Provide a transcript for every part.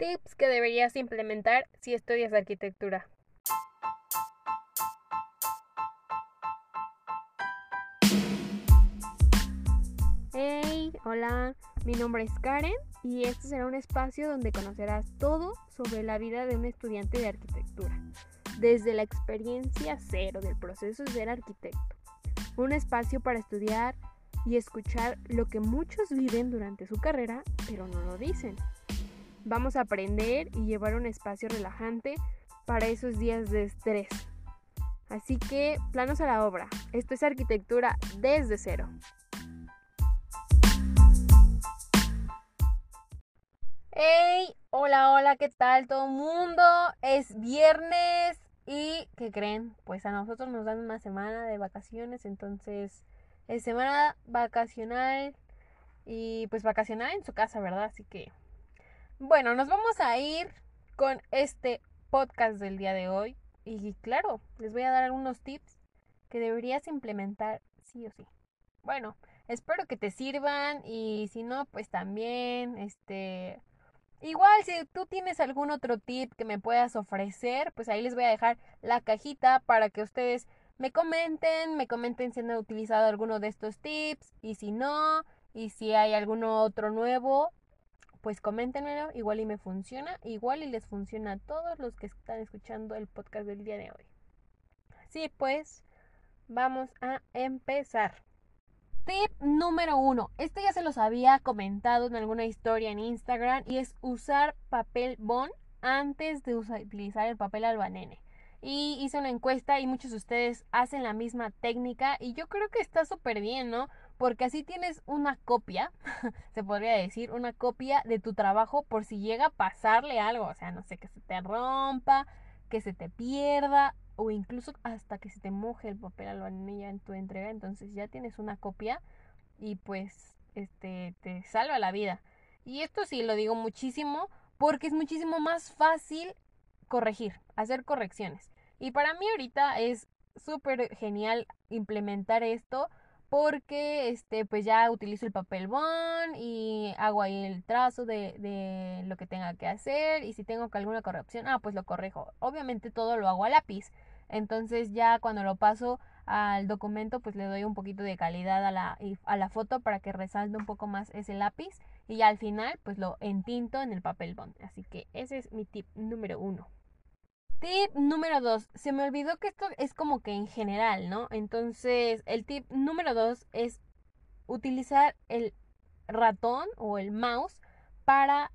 Tips que deberías implementar si estudias arquitectura. Hey, hola, mi nombre es Karen y este será un espacio donde conocerás todo sobre la vida de un estudiante de arquitectura, desde la experiencia cero del proceso de ser arquitecto. Un espacio para estudiar y escuchar lo que muchos viven durante su carrera, pero no lo dicen. Vamos a aprender y llevar un espacio relajante para esos días de estrés. Así que, planos a la obra. Esto es arquitectura desde cero. ¡Hey! Hola, hola, ¿qué tal todo mundo? Es viernes y ¿qué creen? Pues a nosotros nos dan una semana de vacaciones, entonces es semana vacacional y pues vacacional en su casa, ¿verdad? Así que bueno, nos vamos a ir con este podcast del día de hoy. Y claro, les voy a dar algunos tips que deberías implementar sí o sí. Bueno, espero que te sirvan y si no, pues también, este... Igual, si tú tienes algún otro tip que me puedas ofrecer, pues ahí les voy a dejar la cajita para que ustedes me comenten, me comenten si han utilizado alguno de estos tips y si no, y si hay alguno otro nuevo, pues coméntenmelo, igual y me funciona, igual y les funciona a todos los que están escuchando el podcast del día de hoy. Sí, pues vamos a empezar. Tip número uno. Este ya se los había comentado en alguna historia en Instagram y es usar papel bond antes de utilizar el papel albanene. Y hice una encuesta y muchos de ustedes hacen la misma técnica y yo creo que está súper bien, ¿no? Porque así tienes una copia, se podría decir, una copia de tu trabajo por si llega a pasarle algo, o sea, no sé, que se te rompa, que se te pierda o incluso hasta que se te moje el papel albanilla en tu entrega, entonces ya tienes una copia y pues este te salva la vida. Y esto sí lo digo muchísimo porque es muchísimo más fácil corregir, hacer correcciones. Y para mí ahorita es súper genial implementar esto porque este pues ya utilizo el papel bond y hago ahí el trazo de, de, lo que tenga que hacer y si tengo alguna corrección, ah pues lo corrijo. Obviamente todo lo hago a lápiz. Entonces ya cuando lo paso al documento pues le doy un poquito de calidad a la, a la foto para que resalte un poco más ese lápiz y ya al final pues lo entinto en el papel bond. Así que ese es mi tip número uno. Tip número dos. Se me olvidó que esto es como que en general, ¿no? Entonces, el tip número dos es utilizar el ratón o el mouse para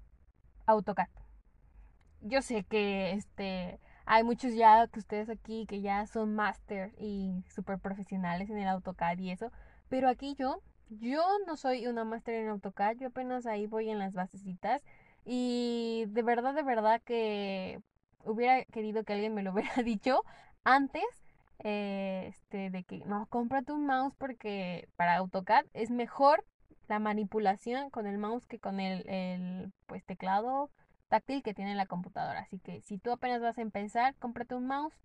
AutoCAD. Yo sé que este hay muchos ya que ustedes aquí que ya son máster y súper profesionales en el AutoCAD y eso, pero aquí yo, yo no soy una máster en AutoCAD, yo apenas ahí voy en las basecitas y de verdad, de verdad que hubiera querido que alguien me lo hubiera dicho antes eh, este, de que no, cómprate un mouse porque para AutoCAD es mejor la manipulación con el mouse que con el, el pues, teclado táctil que tiene la computadora. Así que si tú apenas vas a empezar, cómprate un mouse,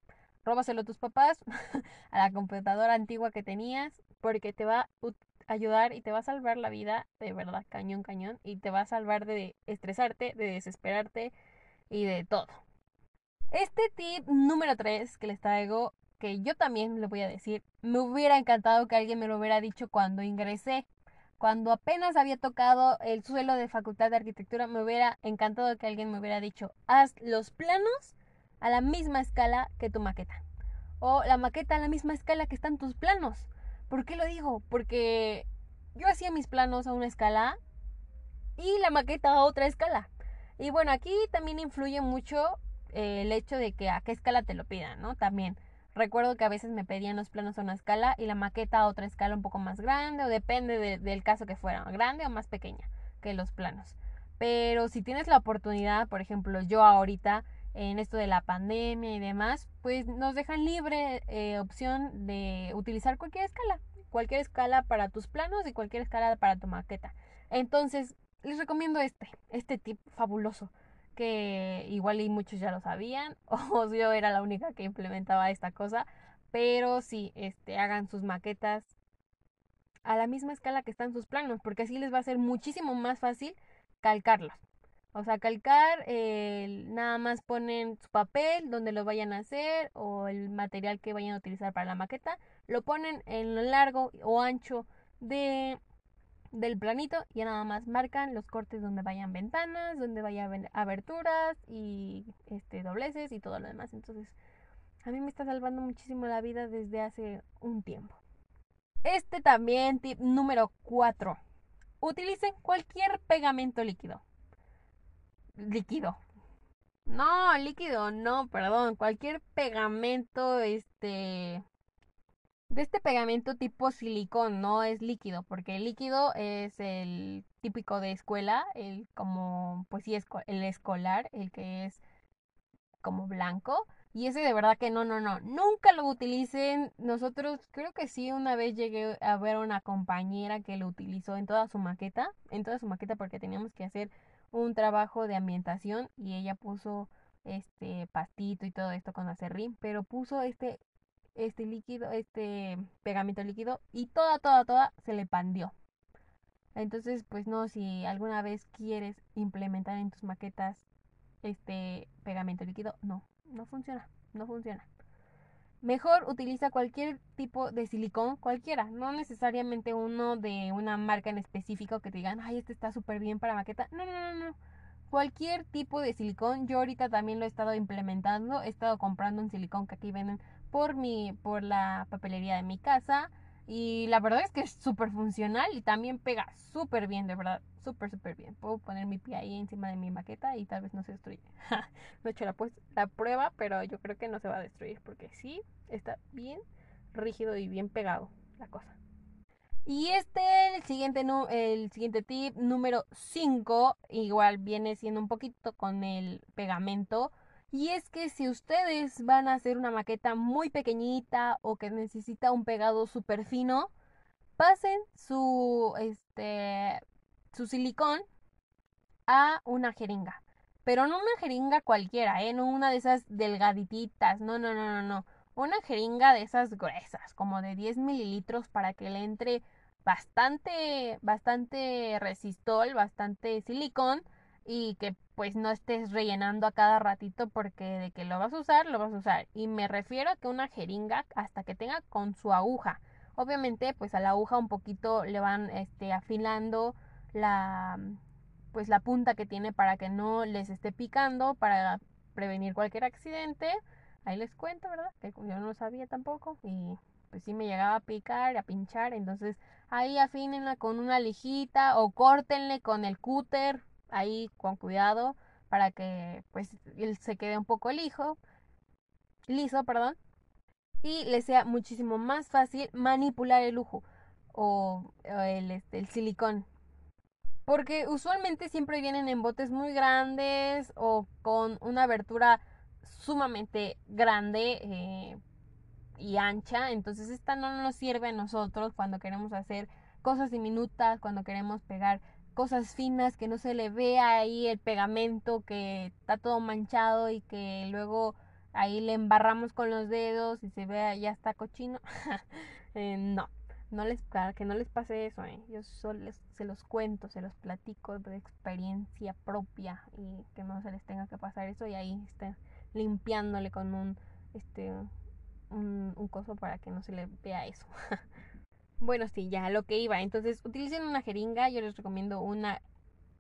róbaselo a tus papás, a la computadora antigua que tenías, porque te va a ayudar y te va a salvar la vida, de verdad, cañón, cañón, y te va a salvar de estresarte, de desesperarte y de todo. Este tip número 3 que les traigo, que yo también le voy a decir, me hubiera encantado que alguien me lo hubiera dicho cuando ingresé. Cuando apenas había tocado el suelo de Facultad de Arquitectura, me hubiera encantado que alguien me hubiera dicho, haz los planos a la misma escala que tu maqueta. O la maqueta a la misma escala que están tus planos. ¿Por qué lo digo? Porque yo hacía mis planos a una escala y la maqueta a otra escala. Y bueno, aquí también influye mucho eh, el hecho de que a qué escala te lo pidan, ¿no? También. Recuerdo que a veces me pedían los planos a una escala y la maqueta a otra escala un poco más grande o depende del caso que fuera, grande o más pequeña que los planos. Pero si tienes la oportunidad, por ejemplo, yo ahorita en esto de la pandemia y demás, pues nos dejan libre eh, opción de utilizar cualquier escala, cualquier escala para tus planos y cualquier escala para tu maqueta. Entonces, les recomiendo este, este tip fabuloso que igual y muchos ya lo sabían o yo era la única que implementaba esta cosa, pero sí, este, hagan sus maquetas a la misma escala que están sus planos, porque así les va a ser muchísimo más fácil calcarlos. O sea, calcar, nada más ponen su papel donde lo vayan a hacer o el material que vayan a utilizar para la maqueta, lo ponen en lo largo o ancho de, del planito y nada más marcan los cortes donde vayan ventanas, donde vayan aberturas y este dobleces y todo lo demás. Entonces, a mí me está salvando muchísimo la vida desde hace un tiempo. Este también, tip número 4. Utilicen cualquier pegamento líquido líquido. No, líquido, no, perdón. Cualquier pegamento, este. De este pegamento tipo silicón, no es líquido, porque el líquido es el típico de escuela, el como, pues sí, el escolar, el que es como blanco. Y ese de verdad que no, no, no. Nunca lo utilicen. Nosotros creo que sí, una vez llegué a ver a una compañera que lo utilizó en toda su maqueta. En toda su maqueta porque teníamos que hacer un trabajo de ambientación y ella puso este pastito y todo esto con acerrín, pero puso este este líquido, este pegamento líquido y toda, toda, toda se le pandió. Entonces, pues no, si alguna vez quieres implementar en tus maquetas este pegamento líquido, no, no funciona, no funciona. Mejor utiliza cualquier tipo de silicón, cualquiera, no necesariamente uno de una marca en específico que te digan, ay, este está súper bien para maqueta. No, no, no, no. Cualquier tipo de silicón, yo ahorita también lo he estado implementando, he estado comprando un silicón que aquí venden por mi, por la papelería de mi casa. Y la verdad es que es súper funcional y también pega súper bien, de verdad, súper, súper bien. Puedo poner mi pie ahí encima de mi maqueta y tal vez no se destruye. no he hecho la, pues, la prueba, pero yo creo que no se va a destruir porque sí, está bien rígido y bien pegado la cosa. Y este, el siguiente, el siguiente tip número 5, igual viene siendo un poquito con el pegamento y es que si ustedes van a hacer una maqueta muy pequeñita o que necesita un pegado súper fino, pasen su, este, su silicón a una jeringa. Pero no una jeringa cualquiera, ¿eh? No una de esas delgadititas. No, no, no, no, no. Una jeringa de esas gruesas, como de 10 mililitros para que le entre bastante, bastante resistol, bastante silicón y que pues no estés rellenando a cada ratito porque de que lo vas a usar, lo vas a usar. Y me refiero a que una jeringa hasta que tenga con su aguja. Obviamente pues a la aguja un poquito le van este, afilando la pues la punta que tiene para que no les esté picando, para prevenir cualquier accidente. Ahí les cuento, ¿verdad? Que yo no lo sabía tampoco y pues sí me llegaba a picar, a pinchar, entonces ahí afínenla con una lijita o córtenle con el cúter ahí con cuidado para que pues se quede un poco lijo, liso, perdón, y le sea muchísimo más fácil manipular el lujo o, el, este, el silicón. Porque usualmente siempre vienen en botes muy grandes o con una abertura sumamente grande eh, y ancha. Entonces esta no nos sirve a nosotros cuando queremos hacer cosas diminutas, cuando queremos pegar cosas finas, que no se le vea ahí el pegamento que está todo manchado y que luego ahí le embarramos con los dedos y se vea ya está cochino. Eh, no, no les que no les pase eso, eh. yo solo se los cuento, se los platico de experiencia propia y que no se les tenga que pasar eso y ahí estén limpiándole con un este un coso para que no se le vea eso. Bueno, sí, ya lo que iba. Entonces, utilicen una jeringa. Yo les recomiendo una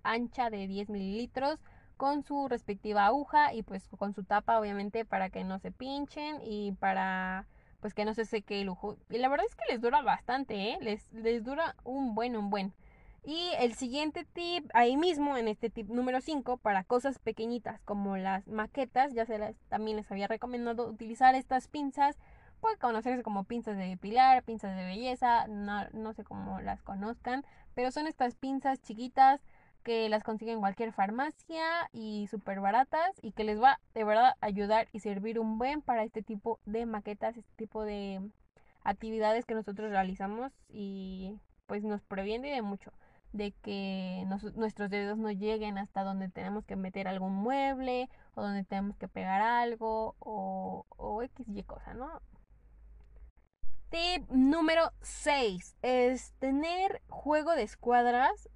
ancha de 10 mililitros con su respectiva aguja y pues con su tapa, obviamente, para que no se pinchen y para pues que no se seque el lujo. Y la verdad es que les dura bastante, ¿eh? Les, les dura un buen, un buen. Y el siguiente tip, ahí mismo, en este tip número 5, para cosas pequeñitas como las maquetas, ya se las, también les había recomendado utilizar estas pinzas puede conocerse como pinzas de depilar, pinzas de belleza, no, no sé cómo las conozcan, pero son estas pinzas chiquitas que las consiguen en cualquier farmacia y súper baratas y que les va de verdad ayudar y servir un buen para este tipo de maquetas, este tipo de actividades que nosotros realizamos y pues nos previene de mucho de que nuestros dedos no lleguen hasta donde tenemos que meter algún mueble o donde tenemos que pegar algo o, o X y cosa, ¿no? Tip número 6 es tener juego de escuadras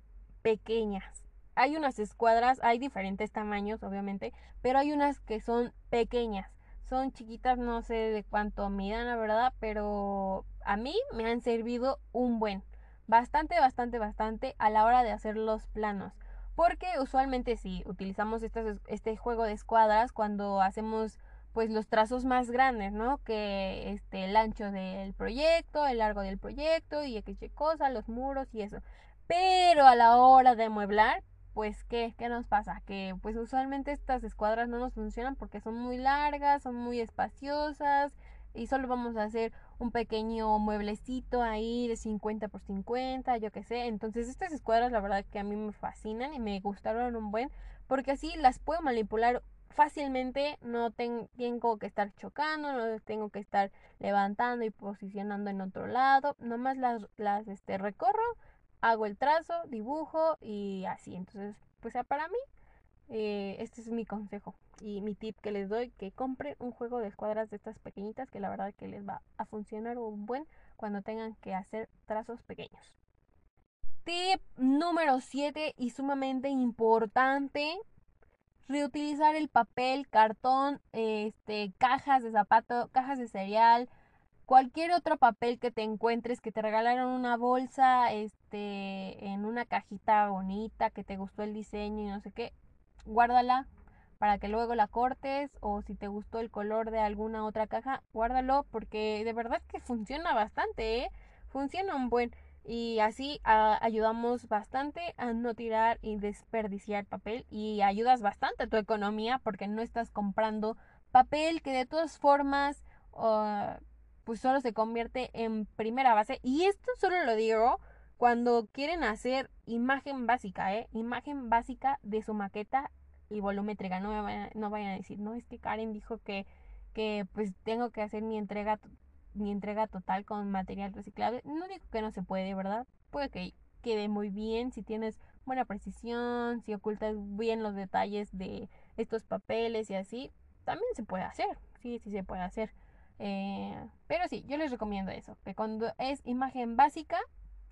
pequeñas. hay unas escuadras, hay diferentes tamaños, obviamente, pero hay unas que son pequeñas. Son chiquitas, no sé de cuánto midan, la verdad, pero a mí me han servido un buen. Bastante, bastante, bastante a la hora de hacer los planos. Porque usualmente si utilizamos este juego de escuadras cuando hacemos pues los trazos más grandes, ¿no? Que este el ancho del proyecto, el largo del proyecto y qué cosa, los muros y eso. Pero a la hora de mueblar, pues ¿qué? ¿Qué nos pasa? Que pues usualmente estas escuadras no nos funcionan porque son muy largas, son muy espaciosas y solo vamos a hacer un pequeño mueblecito ahí de 50 por 50, yo qué sé. Entonces estas escuadras la verdad que a mí me fascinan y me gustaron un buen porque así las puedo manipular fácilmente, no tengo que estar chocando, no tengo que estar levantando y posicionando en otro lado, nomás las, las este, recorro, hago el trazo, dibujo y así. Entonces, pues para mí, eh, este es mi consejo y mi tip que les doy, que compren un juego de escuadras de estas pequeñitas que la verdad que les va a funcionar un buen cuando tengan que hacer trazos pequeños. Tip número 7 y sumamente importante reutilizar el papel, cartón, este, cajas de zapato, cajas de cereal, cualquier otro papel que te encuentres, que te regalaron una bolsa, este, en una cajita bonita, que te gustó el diseño y no sé qué, guárdala para que luego la cortes o si te gustó el color de alguna otra caja, guárdalo porque de verdad que funciona bastante, ¿eh? Funciona un buen y así ayudamos bastante a no tirar y desperdiciar papel y ayudas bastante a tu economía porque no estás comprando papel que de todas formas pues solo se convierte en primera base y esto solo lo digo cuando quieren hacer imagen básica, ¿eh? Imagen básica de su maqueta y volumétrica. No, me vayan, no vayan a decir, no, es que Karen dijo que, que pues tengo que hacer mi entrega mi entrega total con material reciclable. No digo que no se puede, ¿verdad? Puede que quede muy bien si tienes buena precisión, si ocultas bien los detalles de estos papeles y así. También se puede hacer, sí, sí se puede hacer. Eh, pero sí, yo les recomiendo eso, que cuando es imagen básica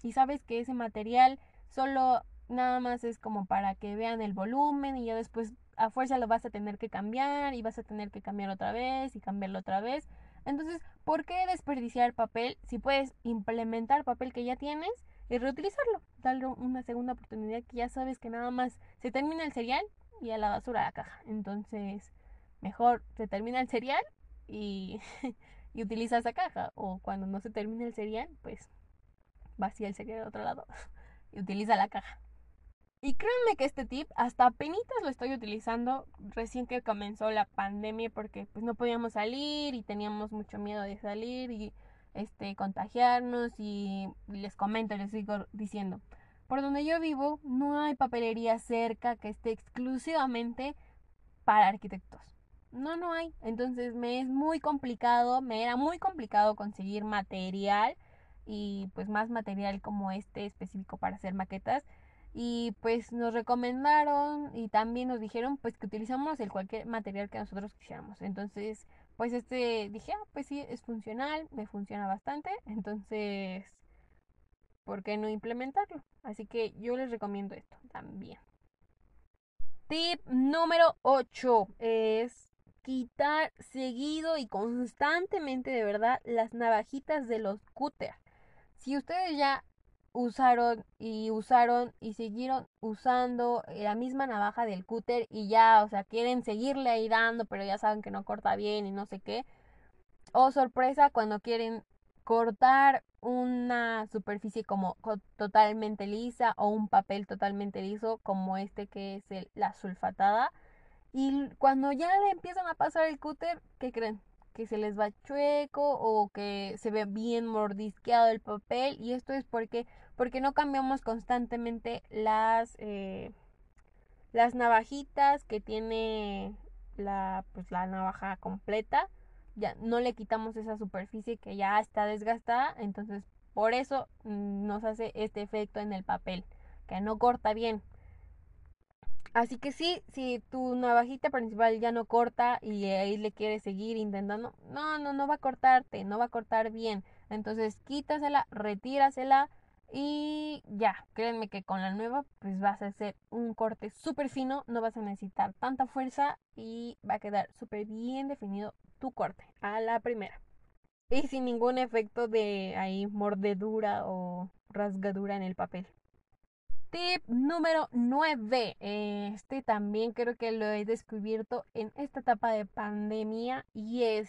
y sabes que ese material solo nada más es como para que vean el volumen y ya después a fuerza lo vas a tener que cambiar y vas a tener que cambiar otra vez y cambiarlo otra vez. Entonces, ¿por qué desperdiciar papel si puedes implementar papel que ya tienes y reutilizarlo? Darle una segunda oportunidad que ya sabes que nada más se termina el cereal y a la basura la caja. Entonces, mejor se termina el cereal y, y utiliza esa caja. O cuando no se termina el cereal, pues vacía el cereal de otro lado y utiliza la caja. Y créanme que este tip hasta apenas lo estoy utilizando recién que comenzó la pandemia porque pues no podíamos salir y teníamos mucho miedo de salir y este contagiarnos y les comento, les sigo diciendo, por donde yo vivo no hay papelería cerca que esté exclusivamente para arquitectos. No, no hay. Entonces me es muy complicado, me era muy complicado conseguir material y pues más material como este específico para hacer maquetas y pues nos recomendaron y también nos dijeron pues que utilizamos el cualquier material que nosotros quisiéramos. Entonces, pues este dije, ah, pues sí, es funcional, me funciona bastante, entonces, ¿por qué no implementarlo? Así que yo les recomiendo esto también. Tip número 8 es quitar seguido y constantemente de verdad las navajitas de los cúter. Si ustedes ya usaron y usaron y siguieron usando la misma navaja del cúter y ya, o sea, quieren seguirle ahí dando, pero ya saben que no corta bien y no sé qué. O sorpresa cuando quieren cortar una superficie como totalmente lisa o un papel totalmente liso como este que es la sulfatada. Y cuando ya le empiezan a pasar el cúter, ¿qué creen? Que se les va chueco o que se ve bien mordisqueado el papel y esto es porque porque no cambiamos constantemente las eh, las navajitas que tiene la pues la navaja completa ya no le quitamos esa superficie que ya está desgastada entonces por eso mm, nos hace este efecto en el papel que no corta bien Así que sí, si tu navajita principal ya no corta y ahí le quieres seguir intentando, no, no, no va a cortarte, no va a cortar bien. Entonces quítasela, retírasela Y ya, créanme que con la nueva pues vas a hacer un corte súper fino, no vas a necesitar tanta fuerza y va a quedar súper bien definido tu corte a la primera. Y sin ningún efecto de ahí mordedura o rasgadura en el papel. Tip número 9. Este también creo que lo he descubierto en esta etapa de pandemia y es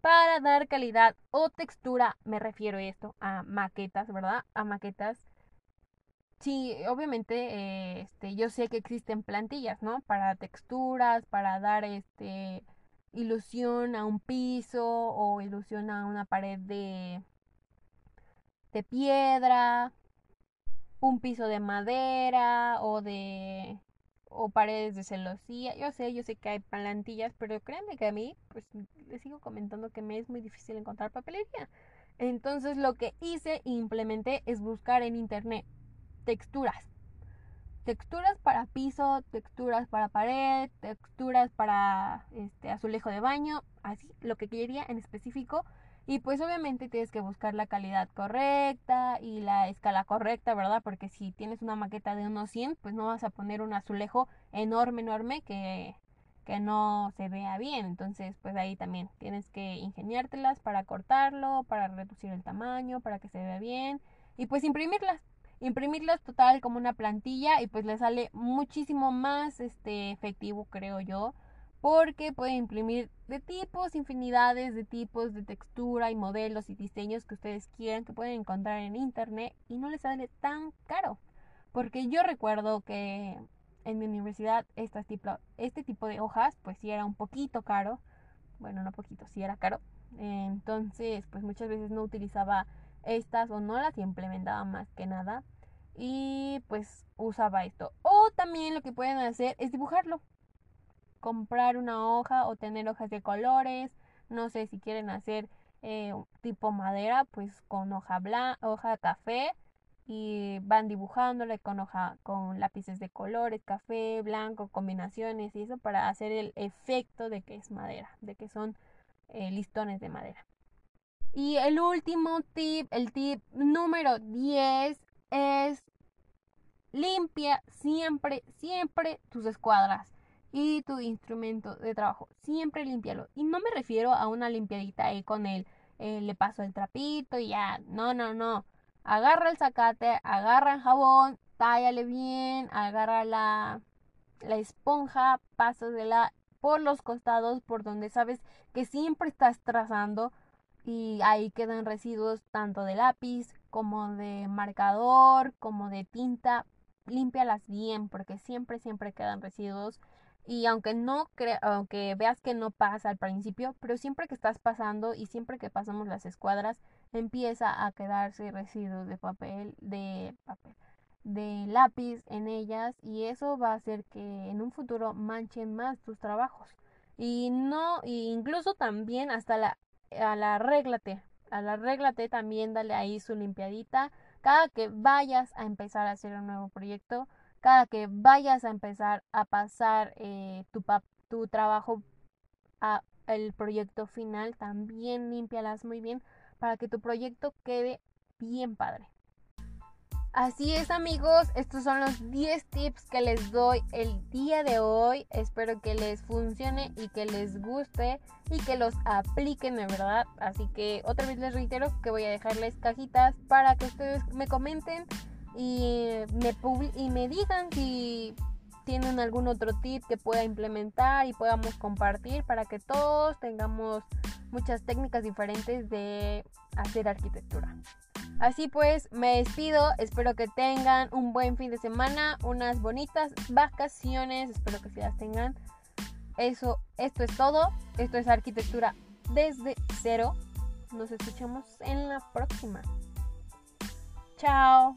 para dar calidad o textura, me refiero a esto, a maquetas, ¿verdad? A maquetas. Sí, obviamente, este, yo sé que existen plantillas, ¿no? Para texturas, para dar este ilusión a un piso o ilusión a una pared de, de piedra, un piso de madera o de o paredes de celosía. Yo sé, yo sé que hay plantillas, pero créanme que a mí, pues les sigo comentando que me es muy difícil encontrar papelería. Entonces lo que hice e implementé es buscar en internet texturas. Texturas para piso, texturas para pared, texturas para este azulejo de baño, así lo que quería en específico y pues obviamente tienes que buscar la calidad correcta y la escala correcta, ¿verdad? Porque si tienes una maqueta de unos 100, pues no vas a poner un azulejo enorme, enorme que, que no se vea bien. Entonces, pues ahí también tienes que ingeniártelas para cortarlo, para reducir el tamaño, para que se vea bien y pues imprimirlas. Imprimirlas total como una plantilla y pues le sale muchísimo más este efectivo, creo yo porque puede imprimir de tipos, infinidades de tipos de textura y modelos y diseños que ustedes quieran que pueden encontrar en internet y no les sale tan caro. Porque yo recuerdo que en mi universidad este tipo, este tipo de hojas pues sí era un poquito caro. Bueno, no poquito, sí era caro. Entonces pues muchas veces no utilizaba estas o no las implementaba más que nada. Y pues usaba esto. O también lo que pueden hacer es dibujarlo comprar una hoja o tener hojas de colores. No sé si quieren hacer eh, tipo madera, pues con hoja blanca, hoja café y van dibujándole con hoja con lápices de colores, café, blanco, combinaciones y eso para hacer el efecto de que es madera, de que son eh, listones de madera. Y el último tip, el tip número 10 es limpia siempre, siempre tus escuadras y tu instrumento de trabajo. Siempre limpialo. Y no me refiero a una limpiadita ahí con el, eh, le paso el trapito y ya. No, no, no. Agarra el zacate, agarra el jabón, tállale bien, agarra la, la esponja, la por los costados, por donde sabes que siempre estás trazando y ahí quedan residuos tanto de lápiz como de marcador, como de tinta. Límpialas bien porque siempre, siempre quedan residuos y aunque no aunque veas que no pasa al principio, pero siempre que estás pasando y siempre que pasamos las escuadras, empieza a quedarse residuos de papel, de papel, de lápiz en ellas y eso va a hacer que en un futuro manchen más tus trabajos. Y no, incluso también hasta la, a la a la arréglate también dale ahí su limpiadita. Cada que vayas a empezar a hacer un nuevo proyecto, cada que vayas a empezar a pasar eh, tu, tu trabajo a el proyecto final, también límpialas muy bien para que tu proyecto quede bien padre. Así es amigos, estos son los 10 tips que les doy el día de hoy. Espero que les funcione y que les guste y que los apliquen de verdad. Así que otra vez les reitero que voy a dejarles cajitas para que ustedes me comenten y me, y me digan si tienen algún otro tip que pueda implementar y podamos compartir para que todos tengamos muchas técnicas diferentes de hacer arquitectura. Así pues, me despido, espero que tengan un buen fin de semana, unas bonitas vacaciones, espero que sí las tengan. Eso, esto es todo, esto es arquitectura desde cero. Nos escuchamos en la próxima. Chao.